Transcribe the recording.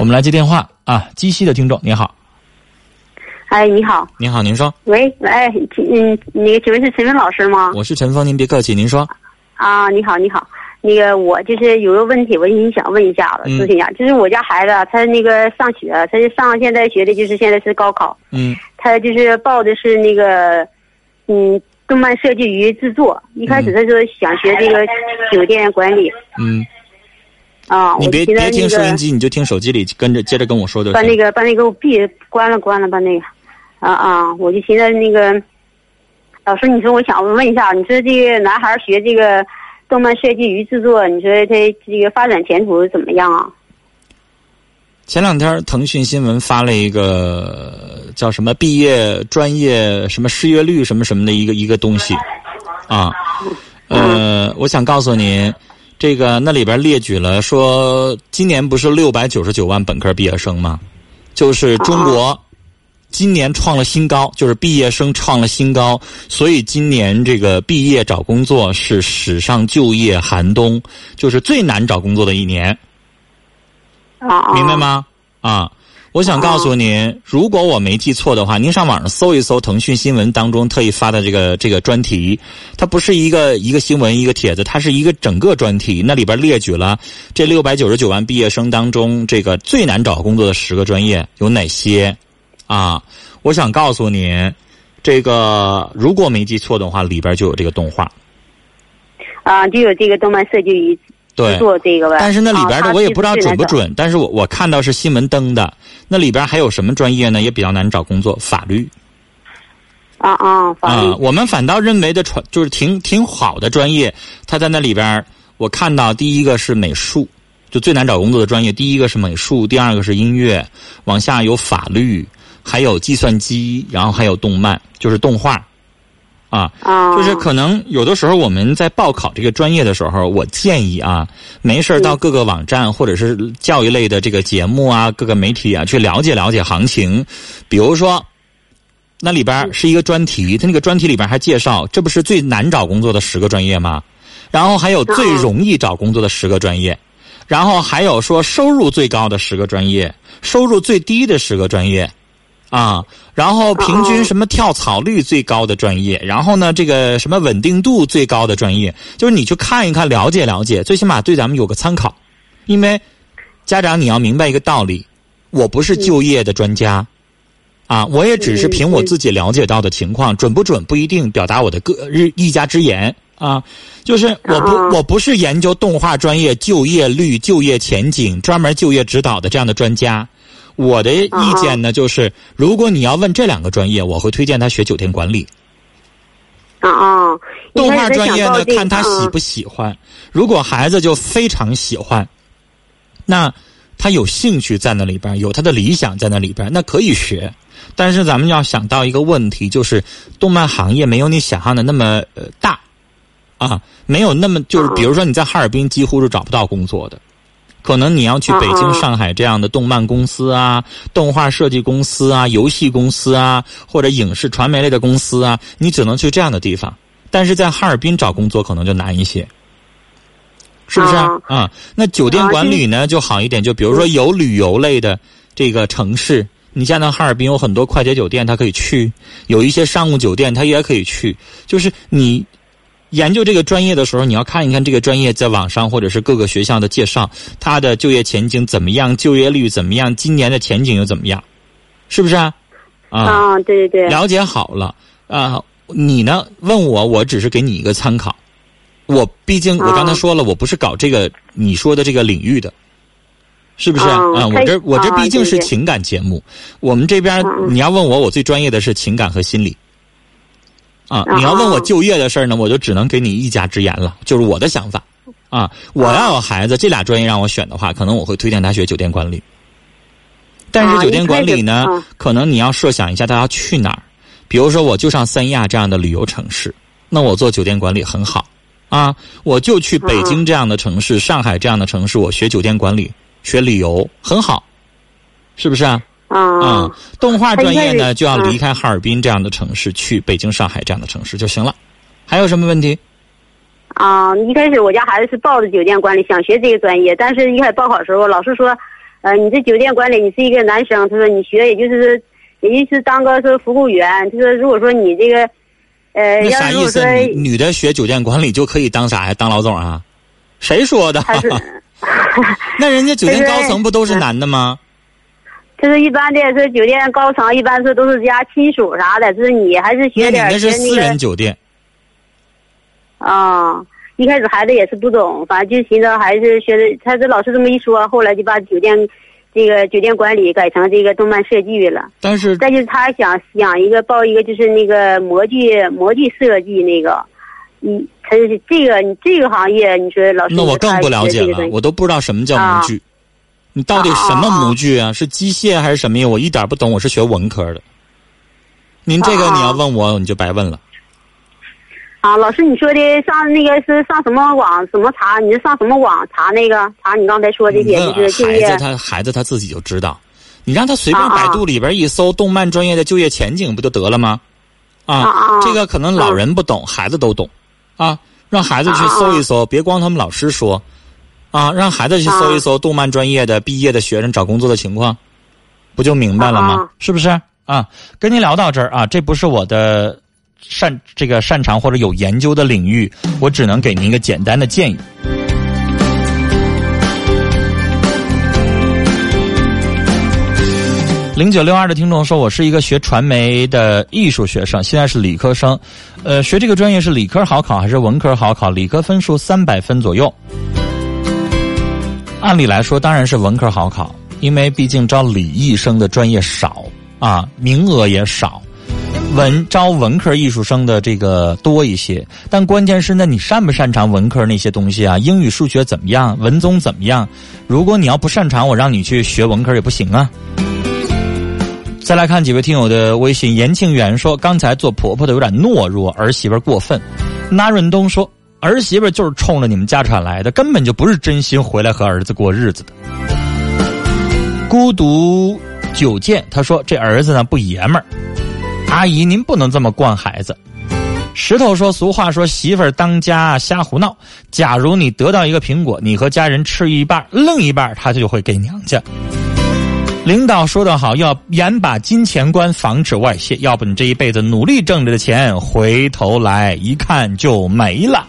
我们来接电话啊，鸡西的听众你好，哎，你好，你好，您说，喂，哎，那个请问是陈峰老师吗？我是陈峰，您别客气，您说，啊，你好，你好，那个我就是有个问题，我你想问一下咨询一下，就是我家孩子啊他那个上学，他就上现在学的就是现在是高考，嗯。他就是报的是那个嗯动漫设计与制作，一开始他说想学这个酒店管理。嗯，啊，你别别听收音机，你就听手机里跟着接着跟我说就行。把那个把那个我闭关了关了把那个啊啊，我就寻思那个老师，你说我想问一下，你说这个男孩学这个动漫设计与制作，你说他这个发展前途怎么样啊？前两天腾讯新闻发了一个叫什么毕业专业什么失业率什么什么的一个一个东西，啊，呃，我想告诉您，这个那里边列举了说，今年不是六百九十九万本科毕业生吗？就是中国今年创了新高，就是毕业生创了新高，所以今年这个毕业找工作是史上就业寒冬，就是最难找工作的一年。明白？吗？啊，我想告诉您，如果我没记错的话，您上网上搜一搜腾讯新闻当中特意发的这个这个专题，它不是一个一个新闻一个帖子，它是一个整个专题，那里边列举了这六百九十九万毕业生当中，这个最难找工作的十个专业有哪些？啊，我想告诉您，这个如果没记错的话，里边就有这个动画。啊，就有这个动漫设计与对做，这个吧。但是那里边啊的我也不知道准不。准，但是我我看到是新闻登的，那里边还有什么专业呢？也比较难找工作，法律啊啊，法啊、律我们反倒认为的传就是挺挺好的专业，他在那里边我看到第一个是美术，就最难找工作的专业，第一个是美术，第二个是音乐，往下有法律，还有计算机，然后还有动漫，就是动画。啊，啊，就是可能有的时候我们在报考这个专业的时候，我建议啊，没事儿到各个网站或者是教育类的这个节目啊，各个媒体啊去了解了解行情。比如说，那里边是一个专题，它那个专题里边还介绍，这不是最难找工作的十个专业吗？然后还有最容易找工作的十个专业，然后还有说收入最高的十个专业，收入最低的十个专业。啊，然后平均什么跳槽率最高的专业，然后呢，这个什么稳定度最高的专业，就是你去看一看，了解了解，最起码对咱们有个参考。因为家长你要明白一个道理，我不是就业的专家，啊，我也只是凭我自己了解到的情况，准不准不一定，表达我的个日一家之言啊。就是我不我不是研究动画专业就业率、就业前景、专门就业指导的这样的专家。我的意见呢，就是如果你要问这两个专业，我会推荐他学酒店管理。啊啊，动画专业呢，看他喜不喜欢。如果孩子就非常喜欢，那他有兴趣在那里边，有他的理想在那里边，那可以学。但是咱们要想到一个问题，就是动漫行业没有你想象的那么呃大啊，没有那么就是，比如说你在哈尔滨几乎是找不到工作的。可能你要去北京、上海这样的动漫公司啊、动画设计公司啊、游戏公司啊，或者影视传媒类的公司啊，你只能去这样的地方。但是在哈尔滨找工作可能就难一些，是不是啊？啊啊那酒店管理呢就好一点，就比如说有旅游类的这个城市，你像那哈尔滨有很多快捷酒店，它可以去；有一些商务酒店，它也可以去。就是你研究这个专业的时候，你要看一看这个专业在网上或者是各个学校的介绍，它的就业前景怎么样，就业率怎么样，今年的前景又怎么样，是不是啊？啊，啊，对对对，了解好了啊，你呢问我，我只是给你一个参考。我毕竟我刚才啊说了，我不是搞这个你说的这个领域的，是不是啊啊？我这我这啊毕竟是情感节目，我们这边你要问我，我最专业的是情感和心理。啊，啊你要问我啊就业的事儿呢，我就只能给你一家之言了，就是我的想法。啊，我要有孩子，这俩专业让我选的话，可能我会推荐他学酒店管理。但是啊酒店管理呢，可能你要设想一下他要去哪儿。比如说，我就上三亚这样的旅游城市，那我做酒店管理很好啊。我就去北京这样的城市、上海这样的城市，我学酒店管理、学旅游很好，是不是啊？啊嗯，动画专业呢，就要离开哈尔滨这样的城市，去北京、上海这样的城市就行了。还有什么问题？啊，一开始我家孩子是报的酒店管理，想学这个专业，但是一开始报考的时候，老师说，呃，你这酒店管理，你是一个男生，他说你学也就是也就是当个是服务员，他说如果说你这个，呃，那啥意思？女女的学酒店管理就可以当啥呀？当老总啊？谁说的？那人家酒店高层不都是男的吗？就是一般的是酒店高层，一般是都是家亲属啥的，就是你还是学点那是私人酒店，啊。一开始孩子也是不懂，反正就寻思还是学的，他这老师这么一说，后来就把酒店这个酒店管理改成这个动漫设计了。但是再就是他想想一个报一个就是那个模具模具设计那个，嗯，他是这个你这个行业，你说老师那我更不了解了，我都不知道什么叫模具。你到底什么模具啊？是机械还是什么呀？我一点不懂，我是学文科的。您这个你要问我，你就白问了。啊，老师，你说的上那个是上什么网怎么查？你是上什么网查那个查你刚才说这些就是就业孩子他孩子他自己就知道，你让他随便百度里边一搜动漫专业的就业前景不就得了吗？啊这个可能老人不懂，孩子都懂，啊，让孩子去搜一搜，别光他们老师说，啊，让孩子去搜一搜动漫专业的毕业的学生找工作的情况，不就明白了吗？是不是？啊，跟您聊到这儿啊，这不是我的擅这个擅长或者有研究的领域，我只能给您一个简单的建议。零九六二的听众说：“我是一个学传媒的艺术学生，现在是理科生。呃，学这个专业是理科好考还是文科好考？理科分数三百分左右。按理来说，当然是文科好考，因为毕竟招理艺生的专业少啊，名额也少。文招文科艺术生的这个多一些，但关键是，那你擅不擅长文科那些东西啊？英语、数学怎么样？文综怎么样？如果你要不擅长，我让你去学文科也不行啊。”再来看几位听友的微信，严庆元说：“刚才做婆婆的有点懦弱，儿媳妇过分。”那润东说：“儿媳妇就是冲着你们家产来的，根本就不是真心回来和儿子过日子的。”孤独九剑他说：“这儿子呢不爷们儿，阿姨您不能这么惯孩子。”石头说：“俗话说媳妇儿当家瞎胡闹，假如你得到一个苹果，你和家人吃一半，另一半他就会给娘家。”领导说得好，要严把金钱观，防止外泄，要不你这一辈子努力挣着的钱，回头来一看就没了。